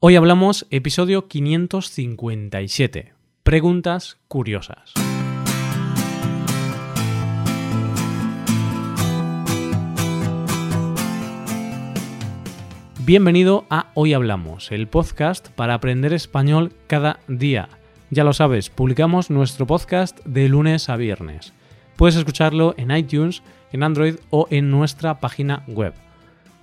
Hoy hablamos episodio 557. Preguntas curiosas. Bienvenido a Hoy Hablamos, el podcast para aprender español cada día. Ya lo sabes, publicamos nuestro podcast de lunes a viernes. Puedes escucharlo en iTunes, en Android o en nuestra página web.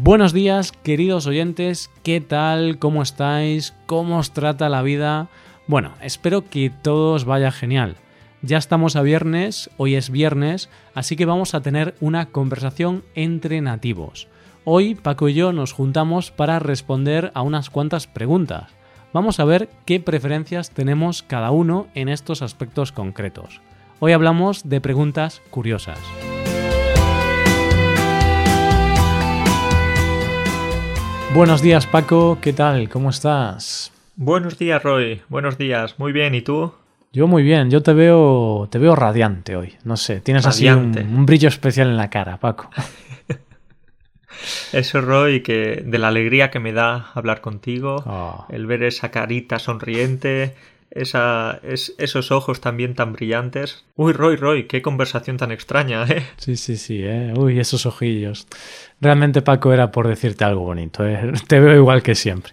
Buenos días, queridos oyentes, ¿qué tal? ¿Cómo estáis? ¿Cómo os trata la vida? Bueno, espero que todo os vaya genial. Ya estamos a viernes, hoy es viernes, así que vamos a tener una conversación entre nativos. Hoy Paco y yo nos juntamos para responder a unas cuantas preguntas. Vamos a ver qué preferencias tenemos cada uno en estos aspectos concretos. Hoy hablamos de preguntas curiosas. Buenos días Paco, ¿qué tal? ¿Cómo estás? Buenos días Roy, buenos días, muy bien, ¿y tú? Yo muy bien, yo te veo, te veo radiante hoy, no sé, tienes así un, brillo especial en la cara, Paco. Eso, Roy, que de la alegría que me da hablar contigo, ah. el ver esa carita sonriente, esa, es, esos ojos también tan brillantes. Uy, Roy, Roy, qué conversación tan extraña, ¿eh? Sí, sí, sí, ¿eh? Uy, esos ojillos. Realmente, Paco, era por decirte algo bonito, ¿eh? Te veo igual que siempre.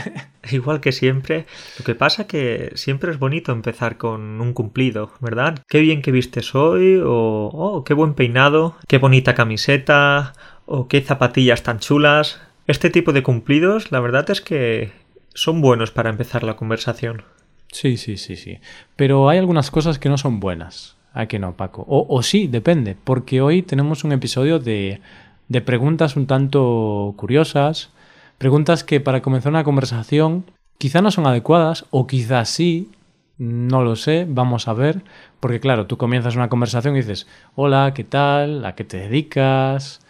igual que siempre. Lo que pasa que siempre es bonito empezar con un cumplido, ¿verdad? Qué bien que vistes hoy, o oh, qué buen peinado, qué bonita camiseta, o qué zapatillas tan chulas. Este tipo de cumplidos, la verdad es que son buenos para empezar la conversación. Sí, sí, sí, sí. Pero hay algunas cosas que no son buenas. ¿A que no, Paco? O, o sí, depende, porque hoy tenemos un episodio de, de preguntas un tanto curiosas, preguntas que para comenzar una conversación quizá no son adecuadas o quizás sí, no lo sé, vamos a ver, porque claro, tú comienzas una conversación y dices, hola, ¿qué tal? ¿A qué te dedicas?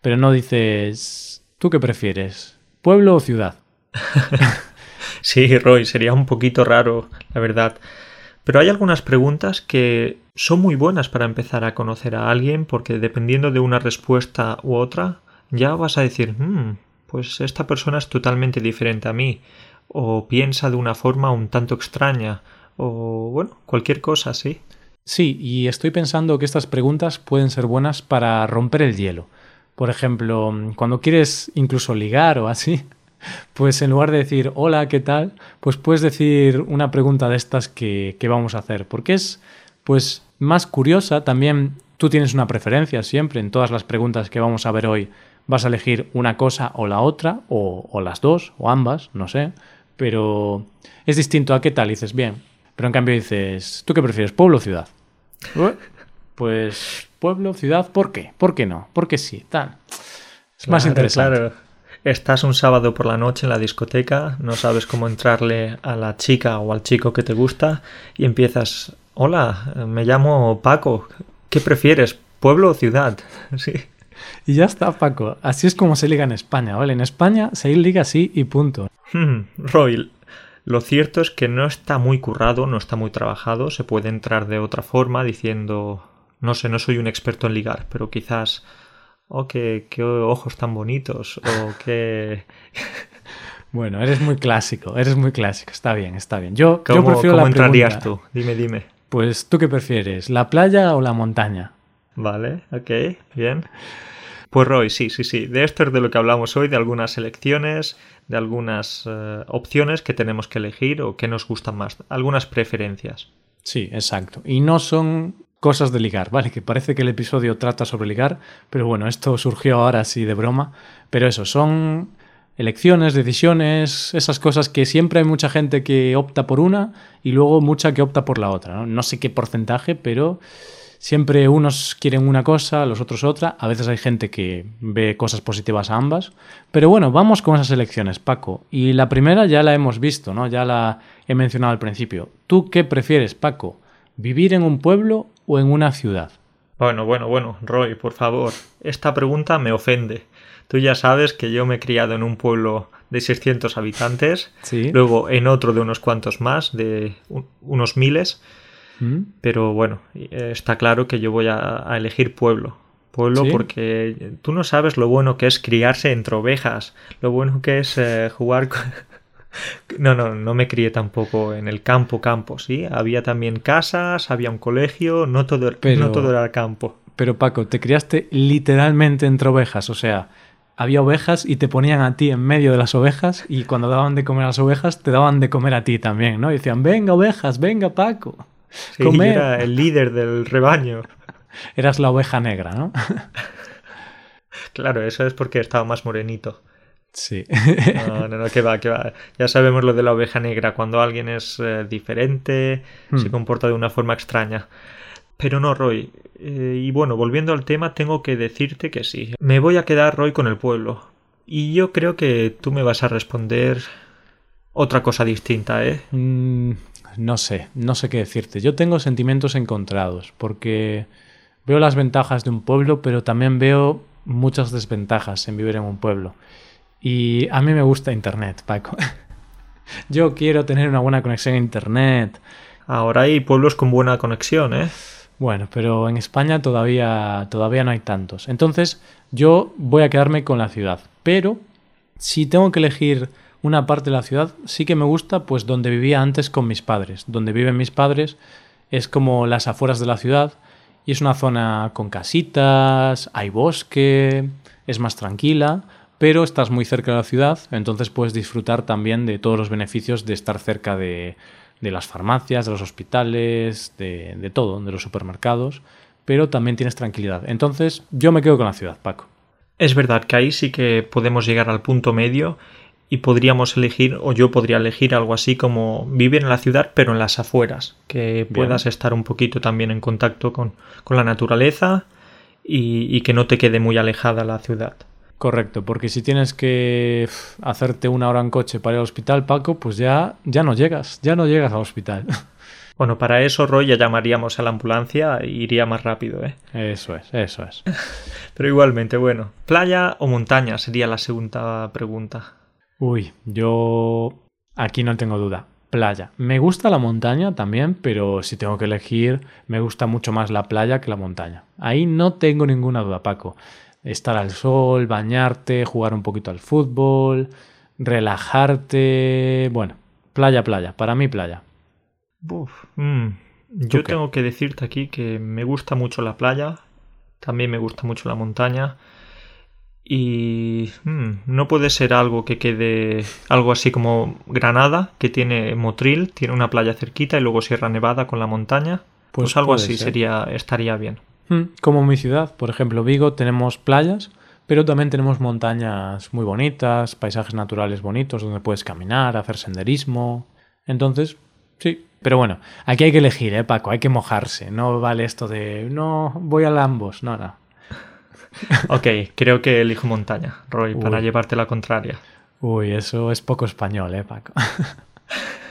Pero no dices, ¿tú qué prefieres? ¿Pueblo o ciudad? Sí, Roy, sería un poquito raro, la verdad. Pero hay algunas preguntas que son muy buenas para empezar a conocer a alguien porque dependiendo de una respuesta u otra, ya vas a decir, hmm, pues esta persona es totalmente diferente a mí, o piensa de una forma un tanto extraña, o bueno, cualquier cosa, sí. Sí, y estoy pensando que estas preguntas pueden ser buenas para romper el hielo. Por ejemplo, cuando quieres incluso ligar o así, pues en lugar de decir hola, ¿qué tal? Pues puedes decir una pregunta de estas que, vamos a hacer, porque es pues más curiosa, también tú tienes una preferencia siempre en todas las preguntas que vamos a ver hoy. Vas a elegir una cosa o la otra, o, o las dos, o ambas, no sé, pero es distinto a qué tal, dices bien, pero en cambio dices, ¿tú qué prefieres, pueblo o ciudad? Pues pueblo, ciudad, ¿por qué? ¿Por qué no? ¿Por qué sí? Tal. Es más interesante. Estás un sábado por la noche en la discoteca, no sabes cómo entrarle a la chica o al chico que te gusta y empiezas, hola, me llamo Paco, ¿qué prefieres, pueblo o ciudad? Sí. Y ya está, Paco. Así es como se liga en España, ¿vale? En España se liga así y punto. Hmm, Roy, lo cierto es que no está muy currado, no está muy trabajado. Se puede entrar de otra forma diciendo, no sé, no soy un experto en ligar, pero quizás oh, qué, ojos tan bonitos, o qué... Bueno, eres muy clásico, eres muy clásico, está bien, está bien. Yo, ¿Cómo, prefiero ¿cómo entrarías tú? Dime, dime. Pues, ¿tú qué prefieres, la playa o la montaña? Vale, ok, bien. Pues Roy, sí, sí, sí. De esto es de lo que hablamos hoy, de algunas elecciones, de algunas eh, opciones que tenemos que elegir o que nos gustan más, algunas preferencias. Sí, exacto. Y no son cosas de ligar, ¿vale? Que parece que el episodio trata sobre ligar, pero bueno, esto surgió ahora así de broma. Pero eso, son elecciones, decisiones, esas cosas que siempre hay mucha gente que opta por una y luego mucha que opta por la otra. No, no sé qué porcentaje, pero siempre unos quieren una cosa, los otros otra. A veces hay gente que ve cosas positivas a ambas. Pero bueno, vamos con esas elecciones, Paco. Y la primera ya la hemos visto, ¿no? Ya la he mencionado al principio. ¿Tú qué prefieres, Paco? ¿Vivir en un pueblo o en una ciudad? Bueno, bueno, bueno, Roy, por favor, esta pregunta me ofende. Tú ya sabes que yo me he criado en un pueblo de 600 habitantes, luego en otro de unos cuantos más, de unos miles, ¿Mm? pero bueno, está claro que yo voy a, elegir pueblo. Pueblo porque tú no sabes lo bueno que es criarse entre ovejas, lo bueno que es eh, jugar con... No, no, no me crié tampoco en el campo, campo, sí. Había también casas, había un colegio, no todo, no todo era campo. Pero Paco, te criaste literalmente entre ovejas, o sea, había ovejas y te ponían a ti en medio de las ovejas y cuando daban de comer a las ovejas te daban de comer a ti también, ¿no? Y decían, venga ovejas, venga Paco. Sí, era el líder del rebaño. Eras la oveja negra, ¿no? claro, eso es porque estaba más morenito. Sí. No, no, no, que va, que va. Ya sabemos lo de la oveja negra, cuando alguien es eh, diferente, se hmm. comporta de una forma extraña. Pero no, Roy. Eh, y bueno, volviendo al tema, tengo que decirte que sí. Me voy a quedar, Roy, con el pueblo. Y yo creo que tú me vas a responder otra cosa distinta, ¿eh? Mm, no sé, no sé qué decirte. Yo tengo sentimientos encontrados, porque veo las ventajas de un pueblo, pero también veo muchas desventajas en vivir en un pueblo. Y a mí me gusta Internet, Paco. Yo quiero tener una buena conexión a Internet. Ahora hay pueblos con buena conexión, ¿eh? Bueno, pero en España todavía, todavía no hay tantos. Entonces, yo voy a quedarme con la ciudad. Pero, si tengo que elegir una parte de la ciudad, sí que me gusta, pues donde vivía antes con mis padres. Donde viven mis padres es como las afueras de la ciudad y es una zona con casitas, hay bosque, es más tranquila, pero estás muy cerca de la ciudad, entonces puedes disfrutar también de todos los beneficios de estar cerca de, de las farmacias, de los hospitales, de, de todo, de los supermercados, pero también tienes tranquilidad. Entonces, yo me quedo con la ciudad, Paco. Es verdad que ahí sí que podemos llegar al punto medio y podríamos elegir, o yo podría elegir algo así como vivir en la ciudad, pero en las afueras, que puedas estar un poquito también en contacto con, con la naturaleza y, y, que no te quede muy alejada la ciudad. Correcto, porque si tienes que hacerte una hora en coche para ir al hospital, Paco, pues ya, ya no llegas, ya no llegas al hospital. Bueno, para eso, Roy, ya llamaríamos a la ambulancia e iría más rápido, ¿eh? Eso es, eso es. Pero igualmente, bueno, ¿playa o montaña? Sería la segunda pregunta. Uy, yo aquí no tengo duda. Playa. Me gusta la montaña también, pero si tengo que elegir, me gusta mucho más la playa que la montaña. Ahí no tengo ninguna duda, Paco estar al sol, bañarte, jugar un poquito al fútbol, relajarte. Bueno, playa, playa. Para mí, playa. Mm. Yo tengo que decirte aquí que me gusta mucho la playa, también me gusta mucho la montaña. Y mm, no puede ser algo que quede algo así como Granada, que tiene Motril, tiene una playa cerquita y luego Sierra Nevada con la montaña. Pues, pues algo así sería estaría bien. Como mi ciudad, por ejemplo, Vigo, tenemos playas, pero también tenemos montañas muy bonitas, paisajes naturales bonitos donde puedes caminar, hacer senderismo. Entonces, sí. Pero bueno, aquí hay que elegir, ¿eh, Paco? Hay que mojarse. No vale esto de, no, voy a ambos. No, no. ok, creo que elijo montaña, Roy, para llevarte la contraria. Uy, eso es poco español, ¿eh, Paco?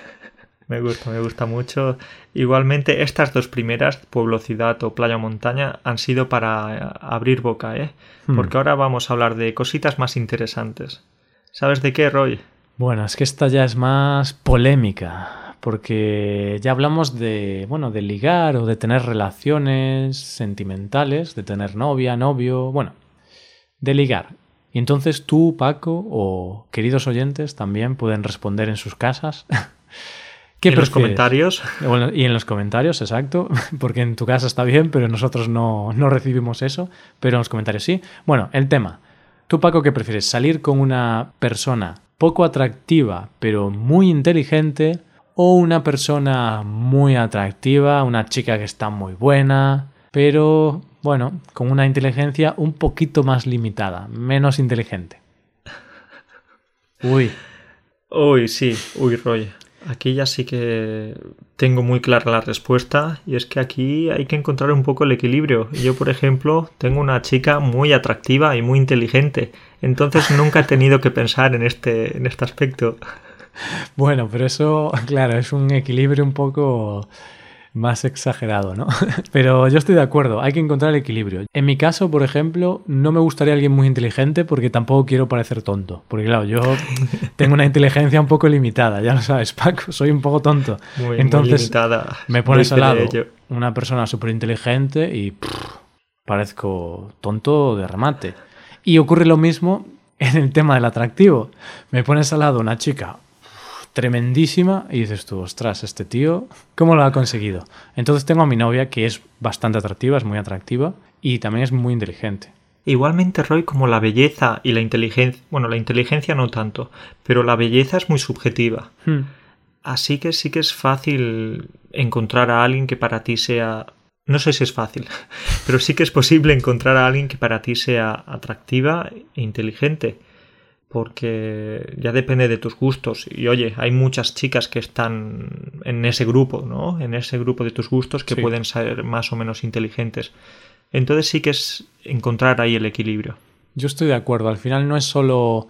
Me gusta, me gusta mucho. Igualmente, estas dos primeras, pueblo, ciudad o playa montaña, han sido para eh, abrir boca, ¿eh? Hmm. Porque ahora vamos a hablar de cositas más interesantes. ¿Sabes de qué, Roy? Bueno, es que esta ya es más polémica, porque ya hablamos de, bueno, de ligar o de tener relaciones sentimentales, de tener novia, novio, bueno, de ligar. Y entonces tú, Paco, o queridos oyentes también pueden responder en sus casas ¿Qué en los comentarios. Bueno, y en los comentarios, exacto, porque en tu casa está bien, pero nosotros no, no recibimos eso, pero en los comentarios sí. Bueno, el tema. ¿Tú, Paco, qué prefieres? ¿Salir con una persona poco atractiva, pero muy inteligente? ¿O una persona muy atractiva, una chica que está muy buena, pero, bueno, con una inteligencia un poquito más limitada, menos inteligente? Uy. Uy, sí, uy, Roy. Aquí ya sí que tengo muy clara la respuesta y es que aquí hay que encontrar un poco el equilibrio. Yo, por ejemplo, tengo una chica muy atractiva y muy inteligente, entonces nunca he tenido que pensar en este, en este aspecto. Bueno, pero eso, claro, es un equilibrio un poco más exagerado, ¿no? Pero yo estoy de acuerdo, hay que encontrar el equilibrio. En mi caso, por ejemplo, no me gustaría alguien muy inteligente porque tampoco quiero parecer tonto. Porque claro, yo tengo una inteligencia un poco limitada, ya lo sabes, Paco, soy un poco tonto. Muy, Entonces, muy limitada. me pones al lado una persona súper inteligente y pff, parezco tonto de remate. Y ocurre lo mismo en el tema del atractivo. Me pones al lado una chica tremendísima y dices tú, ostras, este tío, ¿cómo lo ha conseguido? Entonces tengo a mi novia que es bastante atractiva, es muy atractiva y también es muy inteligente. Igualmente, Roy, como la belleza y la inteligencia, bueno, la inteligencia no tanto, pero la belleza es muy subjetiva. Hmm. Así que sí que es fácil encontrar a alguien que para ti sea... No sé si es fácil, pero sí que es posible encontrar a alguien que para ti sea atractiva e inteligente, porque ya depende de tus gustos. Y oye, hay muchas chicas que están en ese grupo, ¿no? En ese grupo de tus gustos que Sí. pueden ser más o menos inteligentes. Entonces sí que es encontrar ahí el equilibrio. Yo estoy de acuerdo, al final no es solo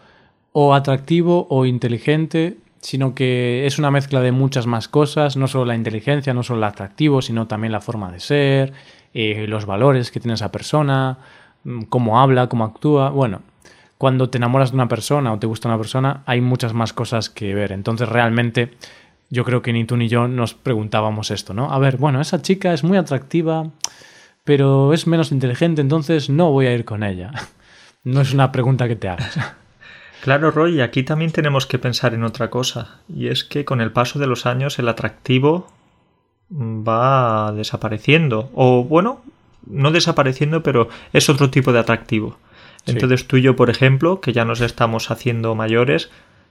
o atractivo o inteligente, sino que es una mezcla de muchas más cosas, no solo la inteligencia, no solo el atractivo, sino también la forma de ser, eh, los valores que tiene esa persona, mm, cómo habla, cómo actúa. Bueno, cuando te enamoras de una persona o te gusta una persona, hay muchas más cosas que ver. Entonces, realmente, yo creo que ni tú ni yo nos preguntábamos esto, ¿no? A ver, bueno, esa chica es muy atractiva, pero es menos inteligente, entonces no voy a ir con ella. No es una pregunta que te hagas. Claro, Roy, aquí también tenemos que pensar en otra cosa, y es que con el paso de los años el atractivo va desapareciendo, o bueno, no desapareciendo, pero es otro tipo de atractivo. Sí. Entonces tú y yo, por ejemplo, que ya nos estamos haciendo mayores,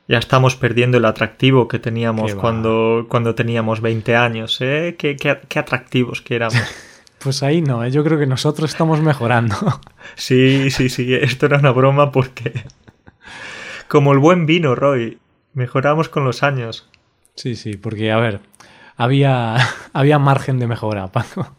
ya estamos perdiendo el atractivo que teníamos cuando, cuando teníamos 20 años, ¿eh? Qué, qué- qué atractivos que éramos. Pues ahí no, ¿eh? yo creo que nosotros estamos mejorando. Sí, sí, sí, esto era una broma porque... Como el buen vino, Roy, mejoramos con los años. Sí, sí, porque a ver, había, había margen de mejora, Paco.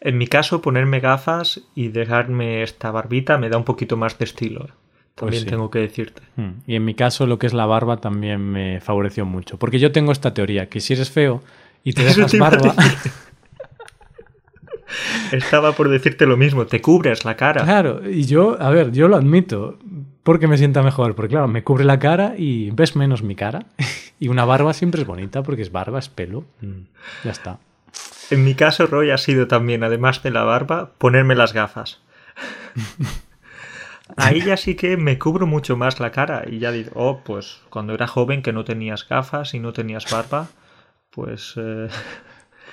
En mi caso, ponerme gafas y dejarme esta barbita me da un poquito más de estilo. ¿eh? También sí. tengo que decirte. Mm, Y en mi caso lo que es la barba también me favoreció mucho, porque yo tengo esta teoría, que si eres feo y te dejas te barba... Estaba por decirte lo mismo, te cubres la cara. Claro, y yo, a ver, yo lo admito, porque me sienta mejor, porque claro, me cubre la cara y ves menos mi cara. Y una barba siempre es bonita, porque es barba, es pelo. Mm, ya está. En mi caso, Roy, ha sido también, además de la barba, ponerme las gafas. Ahí ya sí que me cubro mucho más la cara y ya digo, oh, pues cuando era joven que no tenías gafas y no tenías barba, pues eh,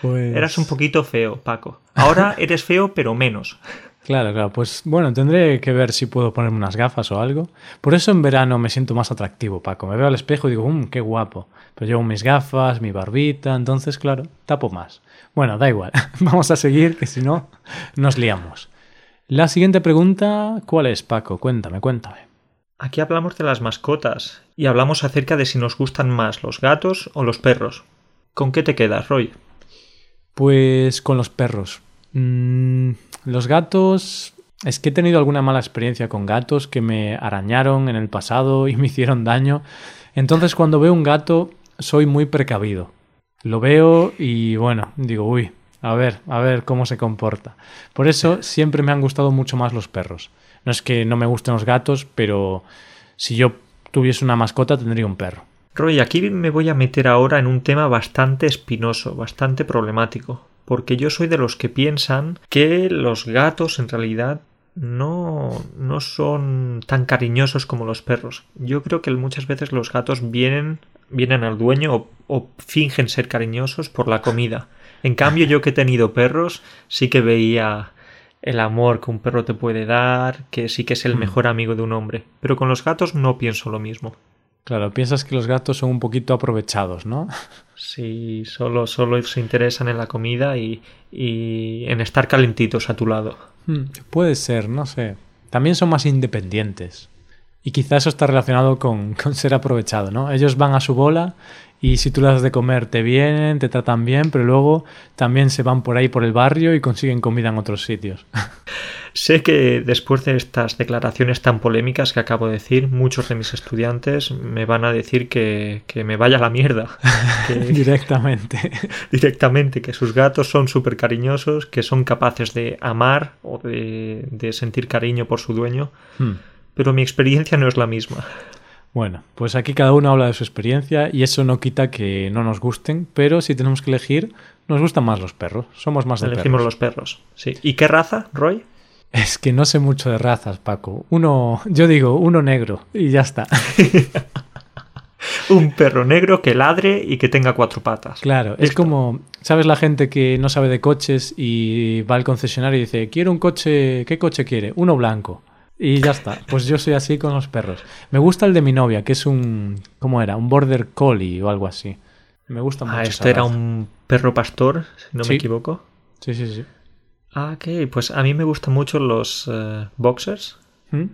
Pues... eras un poquito feo, Paco. Ahora eres feo, pero menos. Claro, claro. Pues bueno, tendré que ver si puedo ponerme unas gafas o algo. Por eso en verano me siento más atractivo, Paco. Me veo al espejo y digo, mmm, qué guapo. Pero llevo mis gafas, mi barbita, entonces, claro, tapo más. Bueno, da igual. Vamos a seguir, que si no, nos liamos. La siguiente pregunta, ¿cuál es, Paco? Cuéntame, cuéntame. Aquí hablamos de las mascotas y hablamos acerca de si nos gustan más los gatos o los perros. ¿Con qué te quedas, Roy? Pues con los perros. Mm, los gatos... Es que he tenido alguna mala experiencia con gatos que me arañaron en el pasado y me hicieron daño. Entonces cuando veo un gato soy muy precavido. Lo veo y bueno, digo, uy, a ver, a ver cómo se comporta. Por eso siempre me han gustado mucho más los perros. No es que no me gusten los gatos, pero si yo tuviese una mascota tendría un perro. Roy, aquí me voy a meter ahora en un tema bastante espinoso, bastante problemático, porque yo soy de los que piensan que los gatos en realidad no, no son tan cariñosos como los perros. Yo creo que muchas veces los gatos vienen, vienen al dueño o, o fingen ser cariñosos por la comida. En cambio, yo que he tenido perros, sí que veía el amor que un perro te puede dar, que sí que es el mejor amigo de un hombre. Pero con los gatos no pienso lo mismo. Claro, piensas que los gatos son un poquito aprovechados, ¿no? Sí, solo, solo se interesan en la comida y, y en estar calentitos a tu lado. Hmm, Puede ser, no sé. También son más independientes. Y quizá eso está relacionado con, con, ser aprovechado, ¿no? Ellos van a su bola y si tú les das de comer te vienen, te tratan bien, pero luego también se van por ahí por el barrio y consiguen comida en otros sitios. Sé que después de estas declaraciones tan polémicas que acabo de decir, muchos de mis estudiantes me van a decir que, que me vaya a la mierda. directamente. Directamente, que sus gatos son súper cariñosos, que son capaces de amar o de, de sentir cariño por su dueño. Hmm. Pero mi experiencia no es la misma. Bueno, pues aquí cada uno habla de su experiencia y eso no quita que no nos gusten, pero si tenemos que elegir, nos gustan más los perros. Somos más de Elegimos los perros, sí. ¿Y qué raza, Roy? Es que no sé mucho de razas, Paco. Uno, yo digo, uno negro y ya está. un perro negro que ladre y que tenga cuatro patas. Claro, es como, ¿sabes la gente que no sabe de coches y va al concesionario y dice, quiero un coche, ¿qué coche quiere? Uno blanco. Y ya está. Pues yo soy así con los perros. Me gusta el de mi novia, que es un, ¿cómo era? Un border collie o algo así. Me gusta ah, mucho. Ah, este era un perro pastor, si no me equivoco. Sí, sí, sí. Ah, ok. Pues a mí me gustan mucho los eh, boxers. ¿Mm?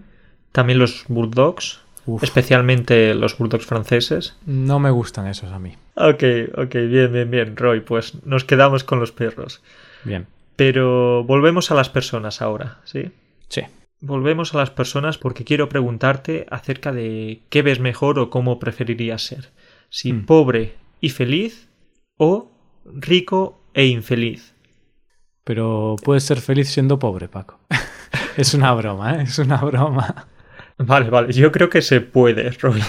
También los bulldogs. Especialmente los bulldogs franceses. No me gustan esos a mí. Ok, ok, bien, bien, bien, Roy. Pues nos quedamos con los perros. Bien. Pero volvemos a las personas ahora, ¿sí? Sí. Volvemos a las personas porque quiero preguntarte acerca de qué ves mejor o cómo preferirías ser. Si mm. pobre y feliz o rico e infeliz. Pero puedes ser feliz siendo pobre, Paco. es una broma, ¿eh? Es una broma. Vale, vale. Yo creo que se puede, Roy.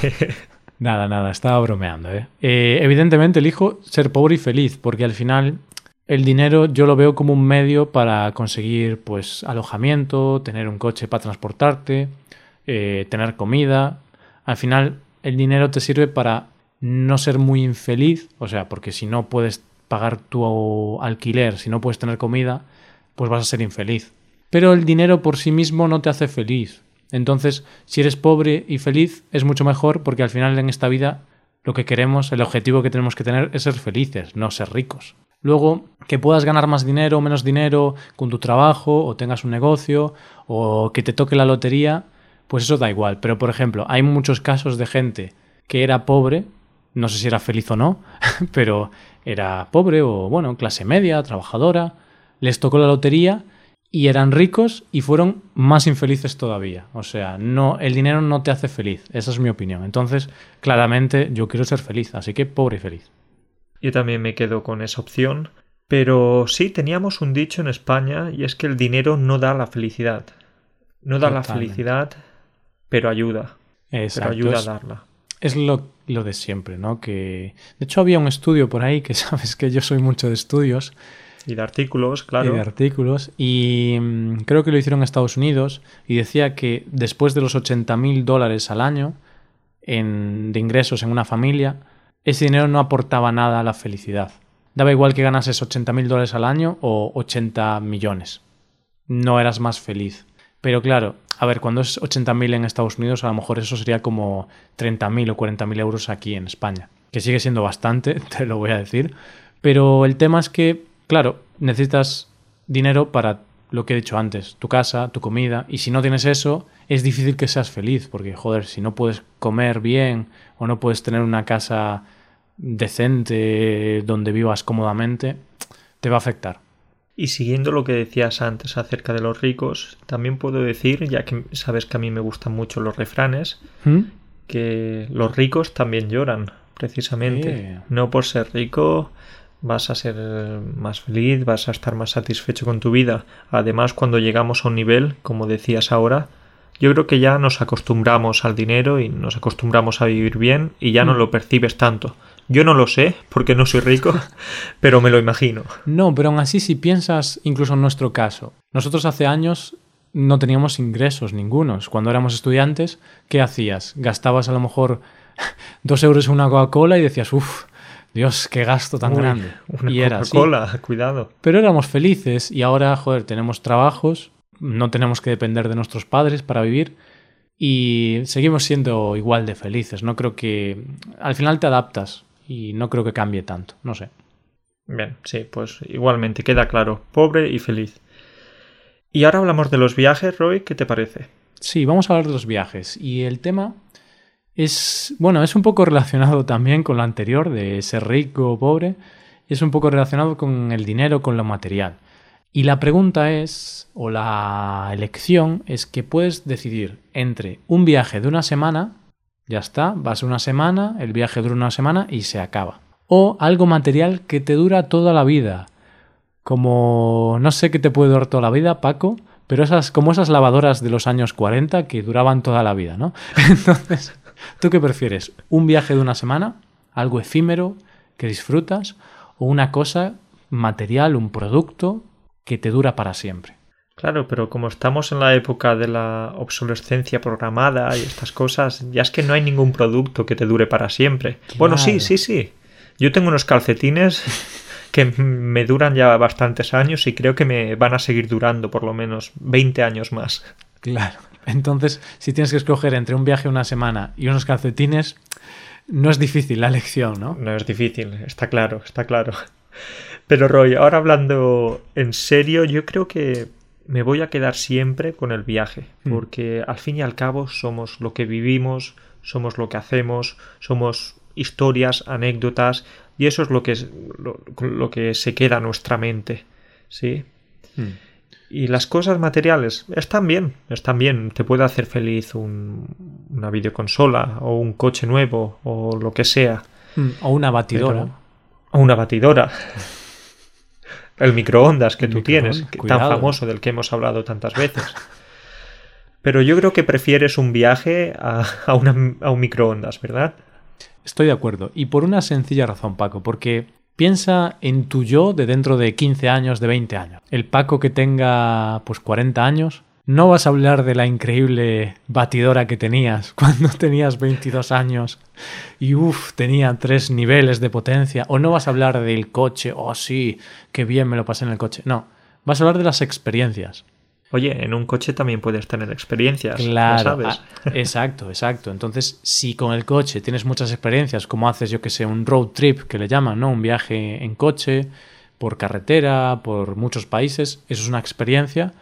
nada, nada. Estaba bromeando, ¿eh? ¿eh? Evidentemente elijo ser pobre y feliz porque al final el dinero yo lo veo como un medio para conseguir pues alojamiento, tener un coche para transportarte, eh, tener comida. Al final el dinero te sirve para no ser muy infeliz, o sea, porque si no puedes pagar tu alquiler, si no puedes tener comida, pues vas a ser infeliz. Pero el dinero por sí mismo no te hace feliz. Entonces, si eres pobre y feliz, es mucho mejor porque al final en esta vida lo que queremos, el objetivo que tenemos que tener es ser felices, no ser ricos. Luego, que puedas ganar más dinero o menos dinero con tu trabajo, o tengas un negocio, o que te toque la lotería, pues eso da igual. Pero, por ejemplo, hay muchos casos de gente que era pobre, no sé si era feliz o no, pero era pobre o, bueno, clase media, trabajadora, les tocó la lotería y eran ricos y fueron más infelices todavía. O sea, no, el dinero no te hace feliz, esa es mi opinión. Entonces, claramente yo quiero ser feliz, así que pobre y feliz. Yo también me quedo con esa opción, pero sí teníamos un dicho en España y es que el dinero no da la felicidad. No da la felicidad, pero ayuda. Pero ayuda a darla es lo, de siempre, ¿no? Que de hecho había un estudio por ahí que sabes que yo soy mucho de estudios y de artículos, claro. Y de artículos y mm, creo que lo hicieron en Estados Unidos y decía que después de los 80 mil dólares al año en, de ingresos en una familia, ese dinero no aportaba nada a la felicidad. Daba igual que ganases 80 mil dólares al año o 80 millones. No eras más feliz. Pero claro, a ver, cuando es 80.000 en Estados Unidos, a lo mejor eso sería como 30.000 o 40.000 euros aquí en España, que sigue siendo bastante, te lo voy a decir. Pero el tema es que, claro, necesitas dinero para lo que he dicho antes, tu casa, tu comida, y si no tienes eso, es difícil que seas feliz, porque, joder, si no puedes comer bien o no puedes tener una casa decente donde vivas cómodamente, te va a afectar. Y siguiendo lo que decías antes acerca de los ricos, también puedo decir, ya que sabes que a mí me gustan mucho los refranes, ¿Mm? que los ricos también lloran, precisamente. No por ser rico vas a ser más feliz, vas a estar más satisfecho con tu vida. Además, cuando llegamos a un nivel, como decías ahora, yo creo que ya nos acostumbramos al dinero y nos acostumbramos a vivir bien y ya no mm. lo percibes tanto. Yo no lo sé, porque no soy rico, pero me lo imagino. No, pero aún así si piensas incluso en nuestro caso, nosotros hace años no teníamos ingresos ningunos. Cuando éramos estudiantes, ¿qué hacías? Gastabas a lo mejor dos euros en una Coca-Cola y decías, uff, Dios, qué gasto tan grande. Una Coca-Cola, cuidado. Pero éramos felices y ahora, joder, tenemos trabajos, no tenemos que depender de nuestros padres para vivir y seguimos siendo igual de felices. No creo que... Al final te adaptas y no creo que cambie tanto, no sé. Bien, sí, pues igualmente queda claro, pobre y feliz. Y ahora hablamos de los viajes, Roy, ¿qué te parece? Sí, vamos a hablar de los viajes. Y el tema es, bueno, es un poco relacionado también con lo anterior de ser rico o pobre. Es un poco relacionado con el dinero, con lo material. Y la pregunta es, o la elección, es que puedes decidir entre un viaje de una semana, ya está, vas una semana, el viaje dura una semana y se acaba. O algo material que te dura toda la vida. Como, no sé qué te puede durar toda la vida, Paco, pero esas, como esas lavadoras de los años 40 que duraban toda la vida, ¿no? Entonces, ¿tú qué prefieres? ¿Un viaje de una semana? ¿Algo efímero que disfrutas? ¿O una cosa material, un producto que te dura para siempre? Claro, pero como estamos en la época de la obsolescencia programada y estas cosas, ya es que no hay ningún producto que te dure para siempre. Bueno, sí, sí, sí. Yo tengo unos calcetines que me duran ya bastantes años y creo que me van a seguir durando por lo menos 20 años más. Claro. Entonces, si tienes que escoger entre un viaje una semana y unos calcetines, no es difícil la elección, ¿no? No es difícil, está claro, está claro. Pero Roy, ahora hablando en serio, yo creo que me voy a quedar siempre con el viaje, hmm. porque al fin y al cabo somos lo que vivimos, somos lo que hacemos, somos historias, anécdotas, y eso es lo que, es, lo, que se queda en nuestra mente, ¿sí? Hmm. Y las cosas materiales están bien, están bien. Te puede hacer feliz una videoconsola o un coche nuevo o lo que sea. Hmm. O una batidora. o una batidora. El microondas que tú tienes, tan famoso del que hemos hablado tantas veces. Pero yo creo que prefieres un viaje a, a un microondas, ¿verdad? Estoy de acuerdo. Y por una sencilla razón, Paco, porque piensa en tu yo de dentro de 15 años, de 20 años. El Paco que tenga pues 40 años, no vas a hablar de la increíble batidora que tenías cuando tenías 22 años y uff, tenía tres niveles de potencia. O no vas a hablar del coche, oh sí, qué bien me lo pasé en el coche. No, vas a hablar de las experiencias. Oye, en un coche también puedes tener experiencias. Claro. ¿sabes? Ah, exacto, exacto. Entonces, si con el coche tienes muchas experiencias, como haces, yo que sé, un road trip que le llaman, ¿no? Un viaje en coche, por carretera, por muchos países, eso es una experiencia.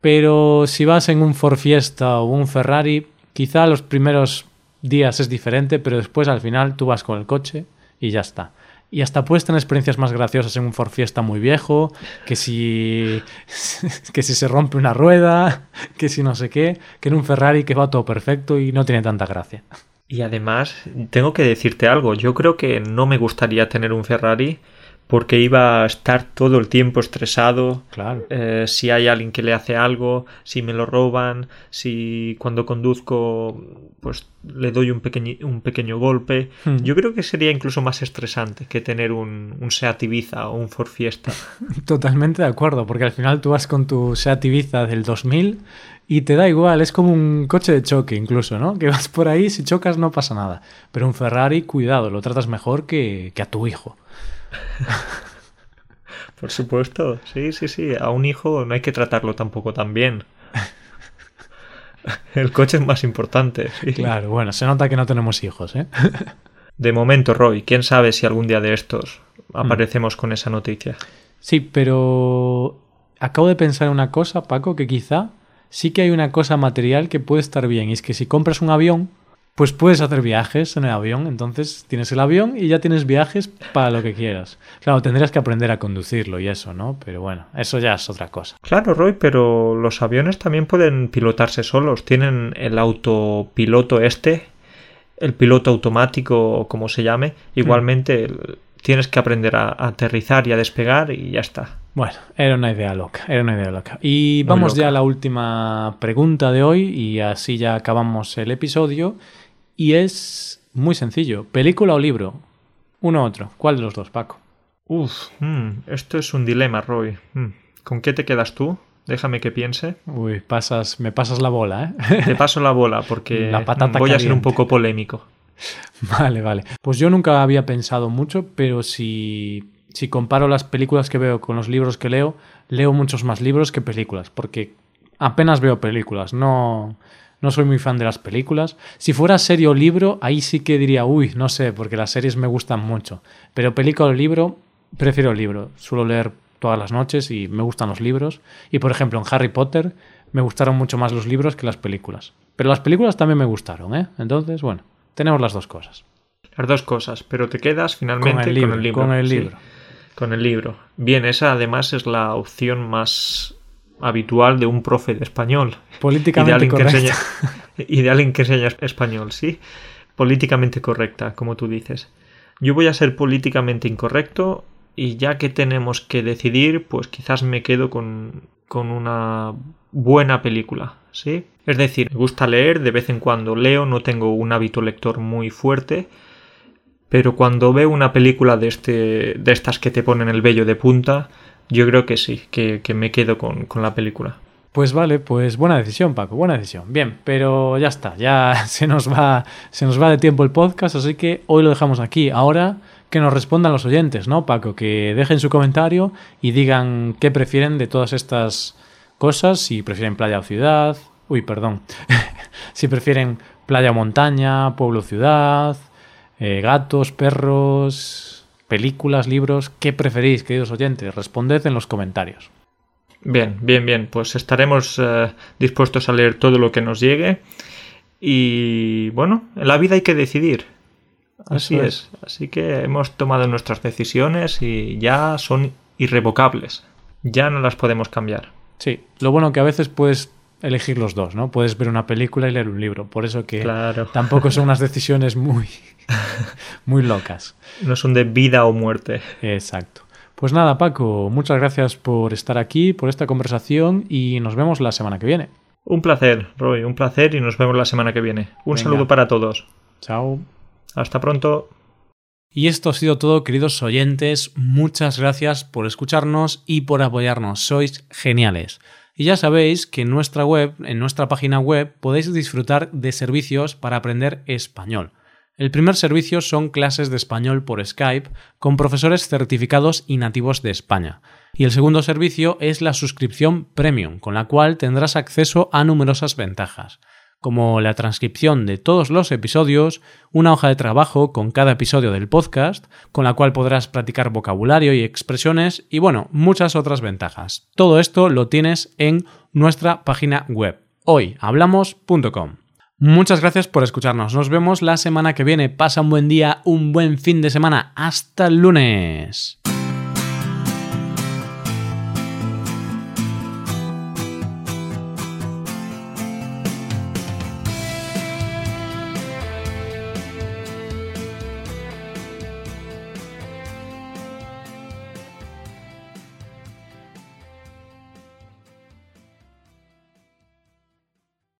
Pero si vas en un Ford Fiesta o un Ferrari, quizá los primeros días es diferente, pero después al final tú vas con el coche y ya está y hasta puedes tener experiencias más graciosas en un Ford Fiesta muy viejo, que si, que si se rompe una rueda, que si no sé qué, que en un Ferrari que va todo perfecto y no tiene tanta gracia. Y además, tengo que decirte algo, yo creo que no me gustaría tener un Ferrari porque iba a estar todo el tiempo estresado. Claro. Eh, si hay alguien que le hace algo, si me lo roban, si cuando conduzco, pues le doy un, pequeño, un pequeño golpe. Hmm. Yo creo que sería incluso más estresante que tener un, un Seat Ibiza o un Ford Fiesta. Totalmente de acuerdo, porque al final tú vas con tu Seat Ibiza del 2000 y te da igual, es como un coche de choque incluso, ¿no? Que vas por ahí, si chocas no pasa nada. Pero un Ferrari, cuidado, lo tratas mejor que, que a tu hijo. Por supuesto, sí, sí, sí. A un hijo no hay que tratarlo tampoco tan bien. El coche es más importante. Claro, bueno, se nota que no tenemos hijos, ¿eh? De momento, Roy, quién sabe si algún día de estos aparecemos con esa noticia. Sí, pero acabo de pensar en una cosa, Paco, que quizá sí que hay una cosa material que puede estar bien. Y es que si compras un avión, pues puedes hacer viajes en el avión. Entonces tienes el avión y ya tienes viajes para lo que quieras. Claro, tendrías que aprender a conducirlo y eso, ¿no? Pero bueno, eso ya es otra cosa. Claro, Roy, pero los aviones también pueden pilotarse solos. Tienen el autopiloto este, el piloto automático o como se llame. Igualmente tienes que aprender a, aterrizar y a despegar y ya está. Bueno, era una idea loca, era una idea loca. Y vamos ya a la última pregunta de hoy y así ya acabamos el episodio. Y es muy sencillo. ¿Película o libro? Uno u otro. ¿Cuál de los dos, Paco? Uf, mm, esto es un dilema, Roy. Mm, ¿Con qué te quedas tú? Déjame que piense. Uy, pasas, me pasas la bola, ¿eh? Te paso la bola porque voy a ser un poco polémico. Vale, vale. Pues yo nunca había pensado mucho, pero si, si comparo las películas que veo con los libros que leo, leo muchos más libros que películas, porque apenas veo películas, no, no soy muy fan de las películas. Si fuera serie o libro, ahí sí que diría, uy, no sé, porque las series me gustan mucho. Pero película o libro, prefiero el libro. Suelo leer todas las noches y me gustan los libros. Y por ejemplo, en Harry Potter me gustaron mucho más los libros que las películas. Pero las películas también me gustaron, ¿eh? Entonces, bueno, tenemos las dos cosas. Las dos cosas, pero te quedas finalmente con el libro. Con el libro. con el libro. Bien, esa además es la opción más habitual de un profe de español. Políticamente correcta. y de alguien que enseña español, sí. Políticamente correcta, como tú dices. Yo voy a ser políticamente incorrecto y ya que tenemos que decidir, pues quizás me quedo con, con una buena película, ¿sí? Es decir, me gusta leer, de vez en cuando leo, no tengo un hábito lector muy fuerte, pero cuando veo una película de, este, de estas que te ponen el vello de punta, yo creo que sí, que, me quedo con, con la película. Pues vale, pues buena decisión, Paco, buena decisión. Bien, pero ya está, ya se nos va, se nos va de tiempo el podcast, así que hoy lo dejamos aquí. Ahora que nos respondan los oyentes, ¿no, Paco? Que dejen su comentario y digan qué prefieren de todas estas cosas, si prefieren playa o ciudad. Uy, perdón. si prefieren playa o montaña, pueblo o ciudad, eh, gatos, perros, películas, libros. ¿Qué preferís, queridos oyentes? Responded en los comentarios. Bien, bien, bien. Pues estaremos eh, dispuestos a leer todo lo que nos llegue. Y bueno, en la vida hay que decidir. Así es. Así que hemos tomado nuestras decisiones y ya son irrevocables. Ya no las podemos cambiar. Sí, lo bueno que a veces puedes elegir los dos, ¿no? Puedes ver una película y leer un libro. Por eso que tampoco son unas decisiones muy, muy locas. No son de vida o muerte. Exacto. Pues nada, Paco, muchas gracias por estar aquí, por esta conversación y nos vemos la semana que viene. Un placer, Roy, un placer y nos vemos la semana que viene. Un saludo para todos. Chao. Hasta pronto. Y esto ha sido todo, queridos oyentes. Muchas gracias por escucharnos y por apoyarnos. Sois geniales. Y ya sabéis que en nuestra web, en nuestra página web, podéis disfrutar de servicios para aprender español. El primer servicio son clases de español por Skype con profesores certificados y nativos de España. Y el segundo servicio es la suscripción premium, con la cual tendrás acceso a numerosas ventajas, como la transcripción de todos los episodios, una hoja de trabajo con cada episodio del podcast, con la cual podrás practicar vocabulario y expresiones, y bueno, muchas otras ventajas. Todo esto lo tienes en nuestra página web, hoyhablamos.com. Muchas gracias por escucharnos. Nos vemos la semana que viene. Pasa un buen día, un buen fin de semana. Hasta el lunes.